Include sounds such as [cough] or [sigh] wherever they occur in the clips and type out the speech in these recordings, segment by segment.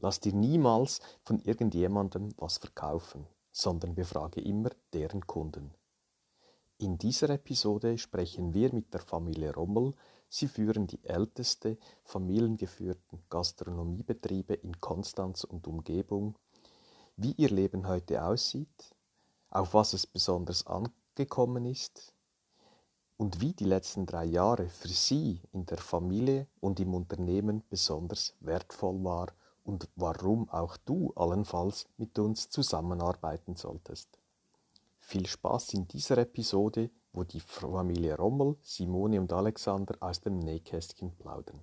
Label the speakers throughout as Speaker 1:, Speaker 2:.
Speaker 1: Lass dir niemals von irgendjemandem was verkaufen, sondern befrage immer deren Kunden. In dieser Episode sprechen wir mit der Familie Rommel. Sie führen die älteste familiengeführten Gastronomiebetriebe in Konstanz und Umgebung. Wie ihr Leben heute aussieht, auf was es besonders angekommen ist und wie die letzten drei Jahre für Sie in der Familie und im Unternehmen besonders wertvoll war und warum auch du allenfalls mit uns zusammenarbeiten solltest. Viel Spaß in dieser Episode, wo die Familie Rommel, Simone und Alexander aus dem Nähkästchen plaudern.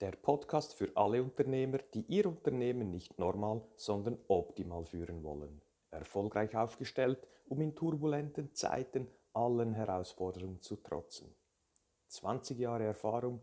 Speaker 1: Der Podcast für alle Unternehmer, die ihr Unternehmen nicht normal, sondern optimal führen wollen. Erfolgreich aufgestellt, um in turbulenten Zeiten allen Herausforderungen zu trotzen. 20 Jahre Erfahrung,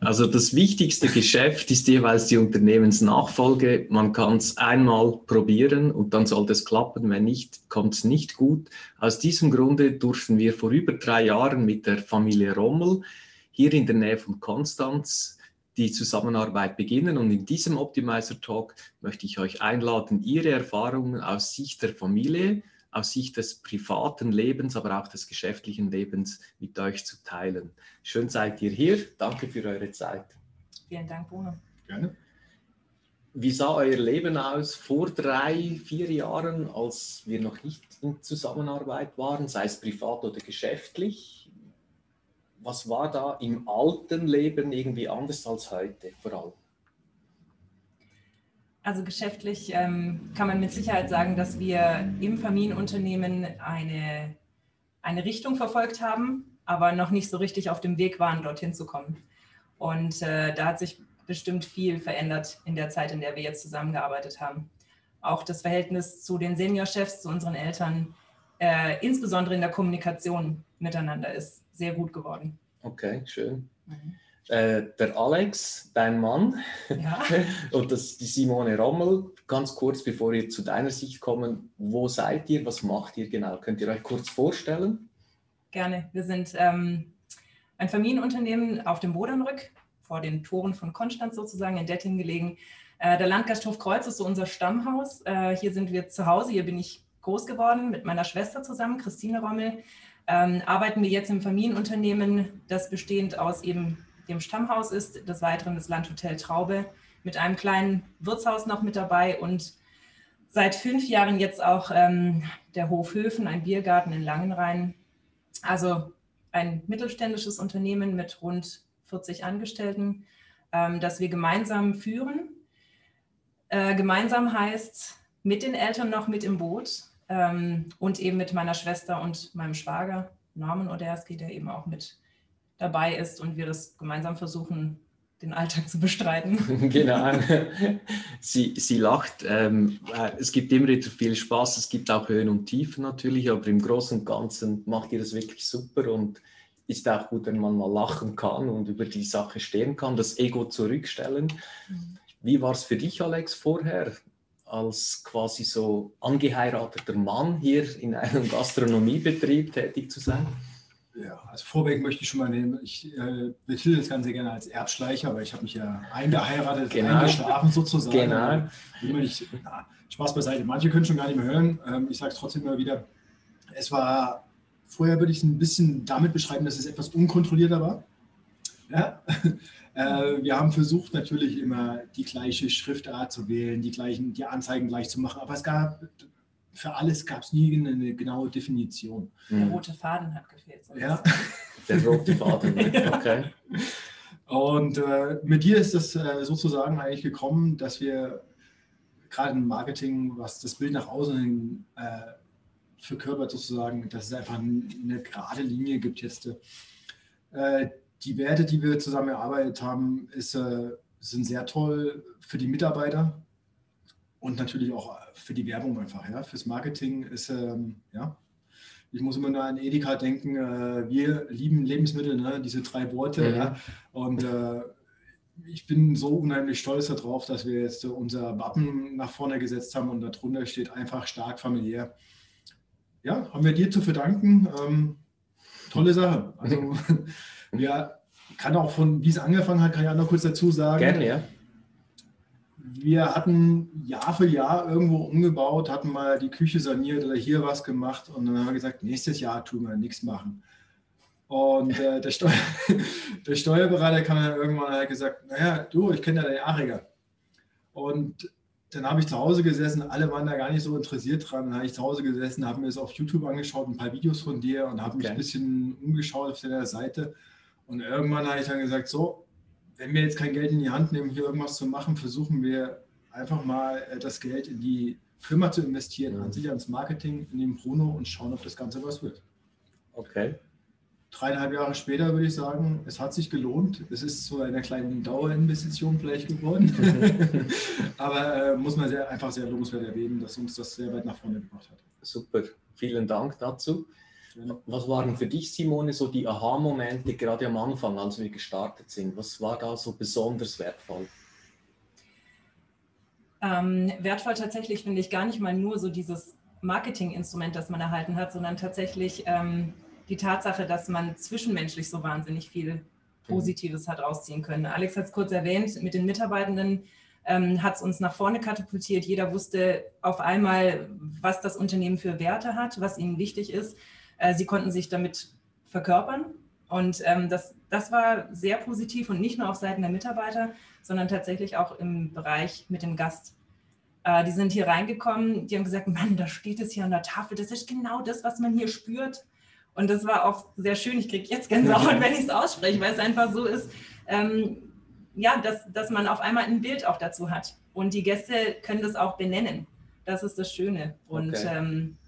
Speaker 2: Also das wichtigste Geschäft ist jeweils die Unternehmensnachfolge. Man kann es einmal probieren und dann sollte es klappen. Wenn nicht, kommt es nicht gut. Aus diesem Grunde durften wir vor über drei Jahren mit der Familie Rommel hier in der Nähe von Konstanz die Zusammenarbeit beginnen. Und in diesem Optimizer Talk möchte ich euch einladen, Ihre Erfahrungen aus Sicht der Familie aus Sicht des privaten Lebens, aber auch des geschäftlichen Lebens mit euch zu teilen. Schön seid ihr hier. Danke für eure Zeit.
Speaker 3: Vielen Dank, Bruno.
Speaker 2: Gerne. Wie sah euer Leben aus vor drei, vier Jahren, als wir noch nicht in Zusammenarbeit waren, sei es privat oder geschäftlich? Was war da im alten Leben irgendwie anders als heute vor allem?
Speaker 3: Also geschäftlich ähm, kann man mit Sicherheit sagen, dass wir im Familienunternehmen eine, eine Richtung verfolgt haben, aber noch nicht so richtig auf dem Weg waren, dorthin zu kommen. Und äh, da hat sich bestimmt viel verändert in der Zeit, in der wir jetzt zusammengearbeitet haben. Auch das Verhältnis zu den Seniorchefs, zu unseren Eltern, äh, insbesondere in der Kommunikation miteinander, ist sehr gut geworden.
Speaker 2: Okay, schön. Mhm. Äh, der Alex, dein Mann, ja. [laughs] und das, die Simone Rommel. Ganz kurz, bevor wir zu deiner Sicht kommen, wo seid ihr, was macht ihr genau? Könnt ihr euch kurz vorstellen?
Speaker 3: Gerne. Wir sind ähm, ein Familienunternehmen auf dem Bodernrück, vor den Toren von Konstanz sozusagen, in Detting gelegen. Äh, der Landgasthof Kreuz ist so unser Stammhaus. Äh, hier sind wir zu Hause. Hier bin ich groß geworden mit meiner Schwester zusammen, Christine Rommel. Ähm, arbeiten wir jetzt im Familienunternehmen, das bestehend aus eben dem Stammhaus ist, des Weiteren das Landhotel Traube mit einem kleinen Wirtshaus noch mit dabei und seit fünf Jahren jetzt auch ähm, der Hof Höfen, ein Biergarten in Langenrhein. Also ein mittelständisches Unternehmen mit rund 40 Angestellten, ähm, das wir gemeinsam führen. Äh, gemeinsam heißt mit den Eltern noch mit im Boot ähm, und eben mit meiner Schwester und meinem Schwager Norman Oderski, der eben auch mit dabei ist und wir das gemeinsam versuchen, den Alltag zu bestreiten. [laughs]
Speaker 2: genau. Sie, sie lacht. Ähm, äh, es gibt immer wieder viel Spaß. Es gibt auch Höhen und Tiefen natürlich, aber im Großen und Ganzen macht ihr das wirklich super und ist auch gut, wenn man mal lachen kann und über die Sache stehen kann, das Ego zurückstellen. Mhm. Wie war es für dich, Alex, vorher? als quasi so angeheirateter Mann hier in einem Gastronomiebetrieb tätig zu sein?
Speaker 4: Ja, also vorweg möchte ich schon mal nehmen, ich äh, betitel das Ganze gerne als Erbschleicher, weil ich habe mich ja eingeheiratet, genau. eingeschlafen sozusagen. Genau. Nicht, na, Spaß beiseite. Manche können schon gar nicht mehr hören. Ähm, ich sage es trotzdem immer wieder. Es war, vorher würde ich es ein bisschen damit beschreiben, dass es etwas unkontrollierter war. Ja? [laughs] äh, wir haben versucht natürlich immer die gleiche Schriftart zu wählen, die gleichen, die Anzeigen gleich zu machen, aber es gab für alles gab es nie eine genaue Definition.
Speaker 3: Der mhm. rote Faden hat gefehlt.
Speaker 4: Ja. [laughs]
Speaker 2: Der rote Faden, [laughs] okay.
Speaker 4: Und äh, mit dir ist es äh, sozusagen eigentlich gekommen, dass wir gerade im Marketing, was das Bild nach außen hin äh, verkörpert sozusagen, dass es einfach eine gerade Linie gibt jetzt. Äh, die Werte, die wir zusammen erarbeitet haben, ist, äh, sind sehr toll für die Mitarbeiter, und natürlich auch für die Werbung einfach. Ja. Fürs Marketing ist, ähm, ja, ich muss immer nur an Edeka denken, äh, wir lieben Lebensmittel, ne? diese drei Worte. Mhm. Ja. Und äh, ich bin so unheimlich stolz darauf, dass wir jetzt unser Wappen nach vorne gesetzt haben und darunter steht einfach stark familiär. Ja, haben wir dir zu verdanken. Ähm, tolle Sache. Also, [laughs] ja, kann auch von, wie es angefangen hat, kann ich auch noch kurz dazu sagen.
Speaker 2: Gerne, ja.
Speaker 4: Wir hatten Jahr für Jahr irgendwo umgebaut, hatten mal die Küche saniert oder hier was gemacht und dann haben wir gesagt, nächstes Jahr tun wir nichts machen. Und äh, der, Steuer, [laughs] der, Steuerberater kam dann irgendwann hat gesagt, naja, du, ich kenne ja deinen Ariger. Und dann habe ich zu Hause gesessen, alle waren da gar nicht so interessiert dran. Dann habe ich zu Hause gesessen, habe mir das auf YouTube angeschaut, ein paar Videos von dir und habe okay. mich ein bisschen umgeschaut auf deiner Seite. Und irgendwann habe ich dann gesagt, so, wenn wir jetzt kein Geld in die Hand nehmen, hier irgendwas zu machen, versuchen wir einfach mal äh, das Geld in die Firma zu investieren, mhm. an sich ans Marketing, in den Bruno und schauen, ob das Ganze was wird.
Speaker 2: Okay
Speaker 4: dreieinhalb Jahre später würde ich sagen, es hat sich gelohnt. Es ist zu einer kleinen Dauerinvestition vielleicht geworden. [laughs] [laughs] Aber äh, muss man sehr, einfach sehr lobenswert erwähnen, dass uns das sehr weit nach vorne gebracht hat.
Speaker 2: Super, vielen Dank dazu. Was waren für dich, Simone, so die Aha-Momente gerade am Anfang, als wir gestartet sind? Was war da so besonders wertvoll?
Speaker 3: Ähm, wertvoll tatsächlich finde ich gar nicht mal nur so dieses Marketinginstrument, das man erhalten hat, sondern tatsächlich ähm, die Tatsache, dass man zwischenmenschlich so wahnsinnig viel mhm. Positives hat rausziehen können. Alex hat es kurz erwähnt, mit den Mitarbeitenden ähm, hat es uns nach vorne katapultiert. Jeder wusste auf einmal, was das Unternehmen für Werte hat, was ihnen wichtig ist. Äh, sie konnten sich damit verkörpern. Und ähm, das, das war sehr positiv und nicht nur auf Seiten der Mitarbeiter, sondern tatsächlich auch im Bereich mit dem Gast. Äh, die sind hier reingekommen, die haben gesagt, Mann, da steht es hier an der Tafel, das ist genau das, was man hier spürt. Und das war auch sehr schön. Ich kriege jetzt Gänsehaut, wenn ich es ausspreche, weil es einfach so ist, ähm, ja, dass, dass man auf einmal ein Bild auch dazu hat. Und die Gäste können das auch benennen. Das ist das Schöne. Und okay. ähm,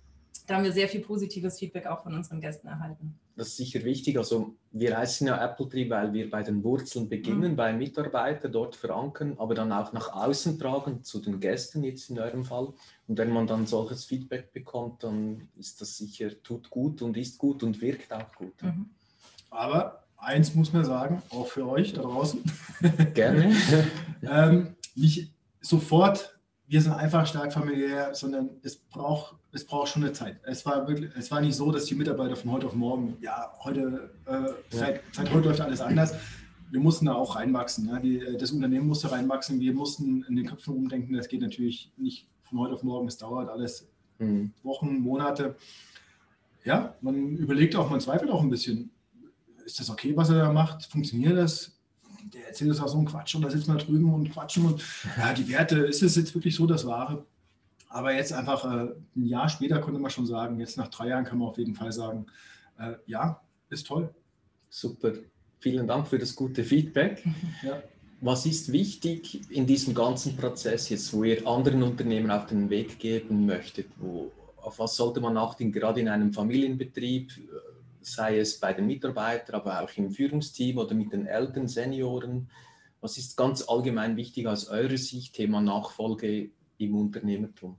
Speaker 3: da haben wir sehr viel positives Feedback auch von unseren Gästen erhalten
Speaker 2: das ist sicher wichtig. Also wir heißen ja Apple Tree, weil wir bei den Wurzeln beginnen, mhm. bei Mitarbeitern dort verankern, aber dann auch nach außen tragen, zu den Gästen jetzt in eurem Fall. Und wenn man dann solches Feedback bekommt, dann ist das sicher, tut gut und ist gut und wirkt auch gut. Mhm.
Speaker 4: Aber eins muss man sagen, auch für euch da draußen.
Speaker 2: Gerne. [laughs]
Speaker 4: ähm, nicht sofort wir sind einfach stark familiär, sondern es braucht, es braucht schon eine Zeit. Es war, wirklich, es war nicht so, dass die Mitarbeiter von heute auf morgen, ja, heute, äh, seit, seit heute läuft alles anders. Wir mussten da auch reinwachsen. Ja. Die, das Unternehmen musste reinwachsen. Wir mussten in den Köpfen umdenken. Das geht natürlich nicht von heute auf morgen. Es dauert alles mhm. Wochen, Monate. Ja, man überlegt auch, man zweifelt auch ein bisschen. Ist das okay, was er da macht? Funktioniert das? Der erzählt uns auch so einen Quatsch und da sitzen wir drüben und quatschen und ja, die Werte, ist es jetzt wirklich so das Wahre? Aber jetzt einfach äh, ein Jahr später konnte man schon sagen, jetzt nach drei Jahren kann man auf jeden Fall sagen, äh, ja, ist toll.
Speaker 2: Super. Vielen Dank für das gute Feedback. [laughs] Ja. Was ist wichtig in diesem ganzen Prozess jetzt, wo ihr anderen Unternehmen auf den Weg geben möchtet? Wo, auf was sollte man achten, gerade in einem Familienbetrieb? Sei es bei den Mitarbeitern, aber auch im Führungsteam oder mit den Eltern, Senioren? Was ist ganz allgemein wichtig aus eurer Sicht, Thema Nachfolge im Unternehmertum?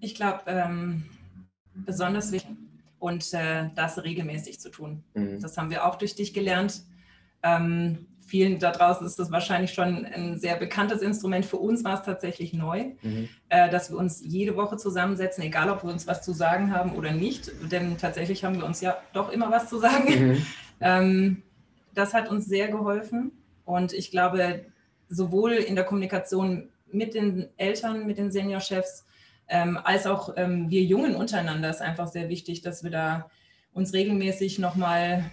Speaker 3: Ich glaube, ähm, besonders wichtig und äh, das regelmäßig zu tun. Mhm. Das haben wir auch durch dich gelernt. Ähm, vielen da draußen ist das wahrscheinlich schon ein sehr bekanntes Instrument. Für uns war es tatsächlich neu, mhm. äh, dass wir uns jede Woche zusammensetzen, egal ob wir uns was zu sagen haben oder nicht. Denn tatsächlich haben wir uns ja doch immer was zu sagen. Mhm. [laughs] ähm, das hat uns sehr geholfen. Und ich glaube, sowohl in der Kommunikation mit den Eltern, mit den Seniorchefs, ähm, als auch ähm, wir Jungen untereinander ist einfach sehr wichtig, dass wir da uns regelmäßig nochmal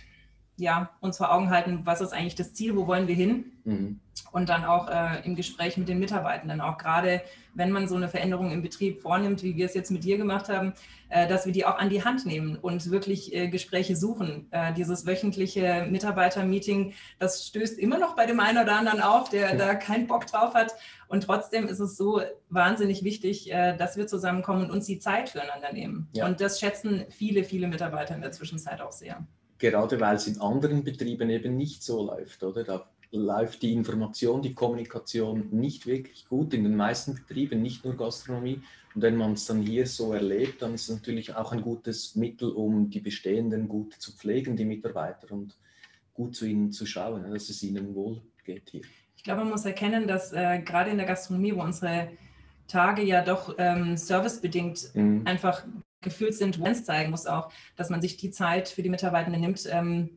Speaker 3: ja, uns vor Augen halten, was ist eigentlich das Ziel, wo wollen wir hin? Mhm. Und dann auch äh, im Gespräch mit den Mitarbeitenden, auch gerade wenn man so eine Veränderung im Betrieb vornimmt, wie wir es jetzt mit dir gemacht haben, äh, dass wir die auch an die Hand nehmen und wirklich äh, Gespräche suchen. Äh, dieses wöchentliche Mitarbeitermeeting, das stößt immer noch bei dem einen oder anderen auf, der ja. da keinen Bock drauf hat. Und trotzdem ist es so wahnsinnig wichtig, äh, dass wir zusammenkommen und uns die Zeit füreinander nehmen. Ja. Und das schätzen viele, viele Mitarbeiter in der Zwischenzeit auch sehr
Speaker 2: gerade weil es in anderen Betrieben eben nicht so läuft, oder? Da läuft die Information, die Kommunikation nicht wirklich gut in den meisten Betrieben, nicht nur Gastronomie. Und wenn man es dann hier so erlebt, dann ist es natürlich auch ein gutes Mittel, um die Bestehenden gut zu pflegen, die Mitarbeiter und gut zu ihnen zu schauen, dass es ihnen wohl geht hier.
Speaker 3: Ich glaube, man muss erkennen, dass äh, gerade in der Gastronomie, wo unsere Tage ja doch ähm, servicebedingt mhm. einfach gefühlt sind, wenn es zeigen muss auch, dass man sich die Zeit für die Mitarbeitenden nimmt ähm,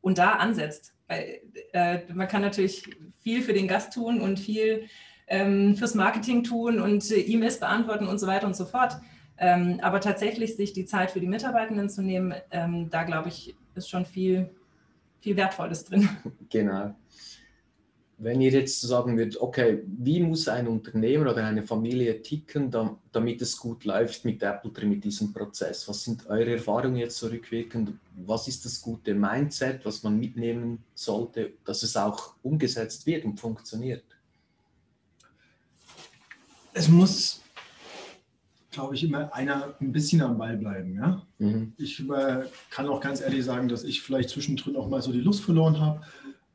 Speaker 3: und da ansetzt. Weil, äh, man kann natürlich viel für den Gast tun und viel ähm, fürs Marketing tun und äh, E-Mails beantworten und so weiter und so fort. Ähm, aber tatsächlich sich die Zeit für die Mitarbeitenden zu nehmen, ähm, da glaube ich, ist schon viel, viel Wertvolles drin.
Speaker 2: Genau wenn ihr jetzt sagen würdet, okay, wie muss ein Unternehmer oder eine Familie ticken, damit es gut läuft mit Apple mit diesem Prozess? Was sind eure Erfahrungen jetzt zurückwirkend? Was ist das gute Mindset, was man mitnehmen sollte, dass es auch umgesetzt wird und funktioniert?
Speaker 4: Es muss, glaube ich, immer einer ein bisschen am Ball bleiben. Ja? Mhm. Ich äh, kann auch ganz ehrlich sagen, dass ich vielleicht zwischendrin auch mal so die Lust verloren habe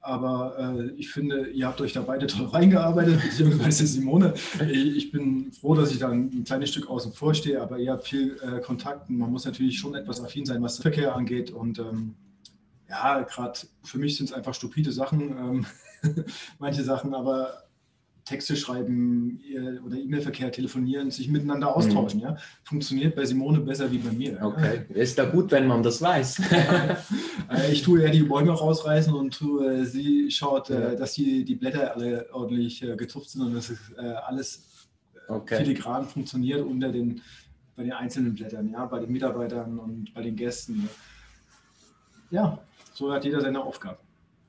Speaker 4: aber äh, ich finde, ihr habt euch da beide toll reingearbeitet, [laughs] beziehungsweise Simone. Ich bin froh, dass ich da ein kleines Stück außen vor stehe, aber ihr habt viel äh, Kontakt man muss natürlich schon etwas affin sein, was Verkehr angeht. Und ähm, ja, gerade für mich sind es einfach stupide Sachen, ähm, [laughs] manche Sachen, aber Texte schreiben oder E-Mail-Verkehr telefonieren, sich miteinander austauschen. Mhm. Ja? Funktioniert bei Simone besser wie bei mir.
Speaker 2: Okay, ja? ist da gut, wenn man das weiß. [laughs]
Speaker 4: Äh, ich tue eher die Bäume rausreißen und tue, sie schaut, äh, ja. dass die, die Blätter alle ordentlich äh, gezupft sind und dass alles okay. filigran funktioniert unter den, bei den einzelnen Blättern, ja, bei den Mitarbeitern und bei den Gästen. Ja, so hat jeder seine Aufgabe.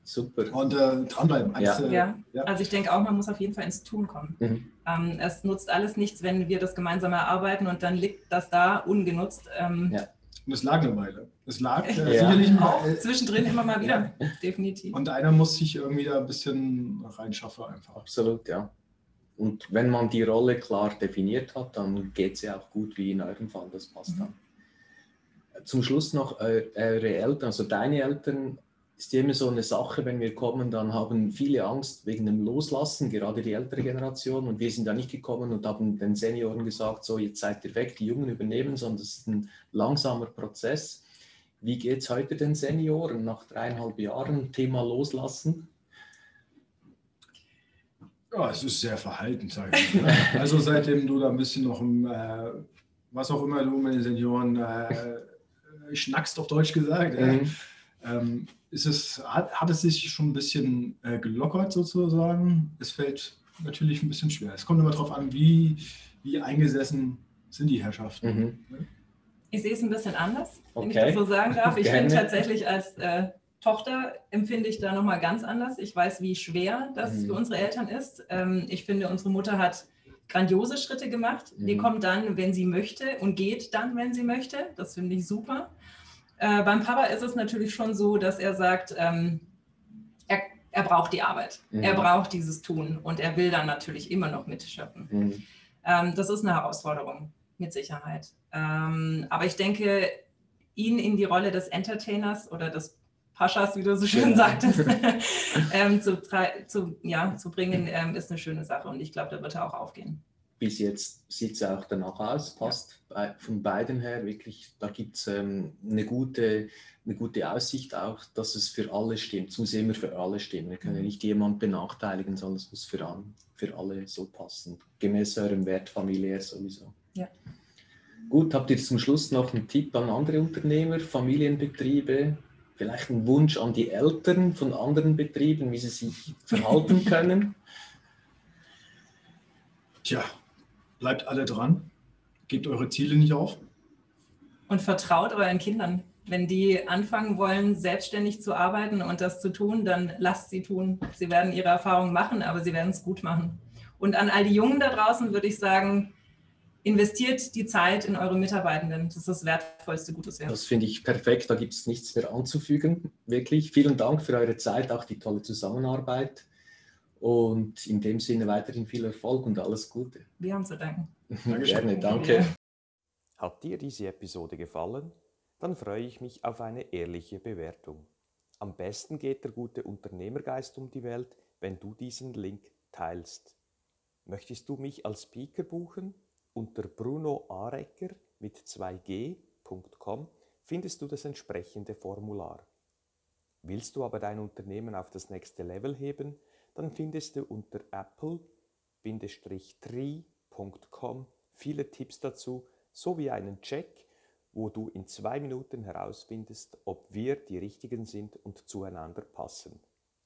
Speaker 2: Super.
Speaker 4: Und äh, dranbleiben.
Speaker 3: Ja. Äh, ja. ja. also ich denke auch, man muss auf jeden Fall ins Tun kommen. Mhm. Ähm, es nutzt alles nichts, wenn wir das gemeinsam erarbeiten und dann liegt das da ungenutzt. Ähm,
Speaker 4: ja. Und es lag eine Weile. Es lag
Speaker 3: äh, [laughs] ja. sicherlich mal. Äh, Zwischendrin immer mal wieder, definitiv.
Speaker 4: Und einer muss sich irgendwie da ein bisschen reinschaffen einfach.
Speaker 2: Absolut, ja. Und wenn man die Rolle klar definiert hat, dann geht es ja auch gut, wie in eurem Fall, das passt mhm. dann. Zum Schluss noch eure Eltern, also deine Eltern ist immer so eine Sache, wenn wir kommen, dann haben viele Angst wegen dem Loslassen, gerade die ältere Generation. Und wir sind da nicht gekommen und haben den Senioren gesagt, so jetzt seid ihr weg, die Jungen übernehmen, sondern das ist ein langsamer Prozess. Wie geht es heute den Senioren nach dreieinhalb Jahren? Thema Loslassen?
Speaker 4: Ja, es ist sehr verhalten, sage ich. Ne? [laughs] also seitdem du da ein bisschen noch, im, äh, was auch immer du mit den Senioren äh, schnackst, auf Deutsch gesagt, mhm. äh, ähm, ist es, hat, hat es sich schon ein bisschen äh, gelockert sozusagen. Es fällt natürlich ein bisschen schwer. Es kommt immer darauf an, wie, wie eingesessen sind die Herrschaften. Mhm.
Speaker 3: Ich sehe es ein bisschen anders, okay. wenn ich das so sagen darf. Ich finde tatsächlich als äh, Tochter empfinde ich da nochmal ganz anders. Ich weiß, wie schwer das mhm. für unsere Eltern ist. Ähm, ich finde, unsere Mutter hat grandiose Schritte gemacht. Mhm. Die kommt dann, wenn sie möchte und geht dann, wenn sie möchte. Das finde ich super. Äh, beim Papa ist es natürlich schon so, dass er sagt, ähm, er, er, braucht die Arbeit, mhm. er braucht dieses Tun und er will dann natürlich immer noch mitschöpfen. Mhm. Ähm, das ist eine Herausforderung, mit Sicherheit. Ähm, aber ich denke, ihn in die Rolle des Entertainers oder des Paschas, wie du so schön ja. sagtest, [laughs] ähm, zu, zu, ja, zu bringen, ähm, ist eine schöne Sache und ich glaube, da wird er auch aufgehen
Speaker 2: bis jetzt sieht es auch danach aus, passt ja. von beiden her wirklich, da gibt es ähm, eine, gute, eine gute Aussicht auch, dass es für alle stimmt. Es muss immer für alle stimmen. Wir können mhm. nicht jemanden benachteiligen, sondern es muss für, an, für alle so passen. Gemäß eurem Wert familiär sowieso.
Speaker 3: Ja.
Speaker 2: Gut, habt ihr zum Schluss noch einen Tipp an andere Unternehmer, Familienbetriebe, vielleicht einen Wunsch an die Eltern von anderen Betrieben, wie sie sich verhalten [laughs] können?
Speaker 4: Tja, Bleibt alle dran, gebt eure Ziele nicht auf.
Speaker 3: Und vertraut euren Kindern. Wenn die anfangen wollen, selbstständig zu arbeiten und das zu tun, dann lasst sie tun. Sie werden ihre Erfahrungen machen, aber sie werden es gut machen. Und an all die Jungen da draußen würde ich sagen, investiert die Zeit in eure Mitarbeitenden. Das ist das wertvollste Gutes.
Speaker 2: Das finde ich perfekt. Da gibt es nichts mehr anzufügen. Wirklich. Vielen Dank für eure Zeit, auch die tolle Zusammenarbeit. Und in dem Sinne weiterhin viel Erfolg und alles Gute.
Speaker 3: Wir haben zu danken.
Speaker 2: Gerne, danke.
Speaker 1: Hat dir diese Episode gefallen? Dann freue ich mich auf eine ehrliche Bewertung. Am besten geht der gute Unternehmergeist um die Welt, wenn du diesen Link teilst. Möchtest du mich als Speaker buchen? Unter brunoarecker mit 2g.com findest du das entsprechende Formular. Willst du aber dein Unternehmen auf das nächste Level heben, dann findest du unter apple-tree.com viele Tipps dazu sowie einen Check, wo du in zwei Minuten herausfindest, ob wir die richtigen sind und zueinander passen.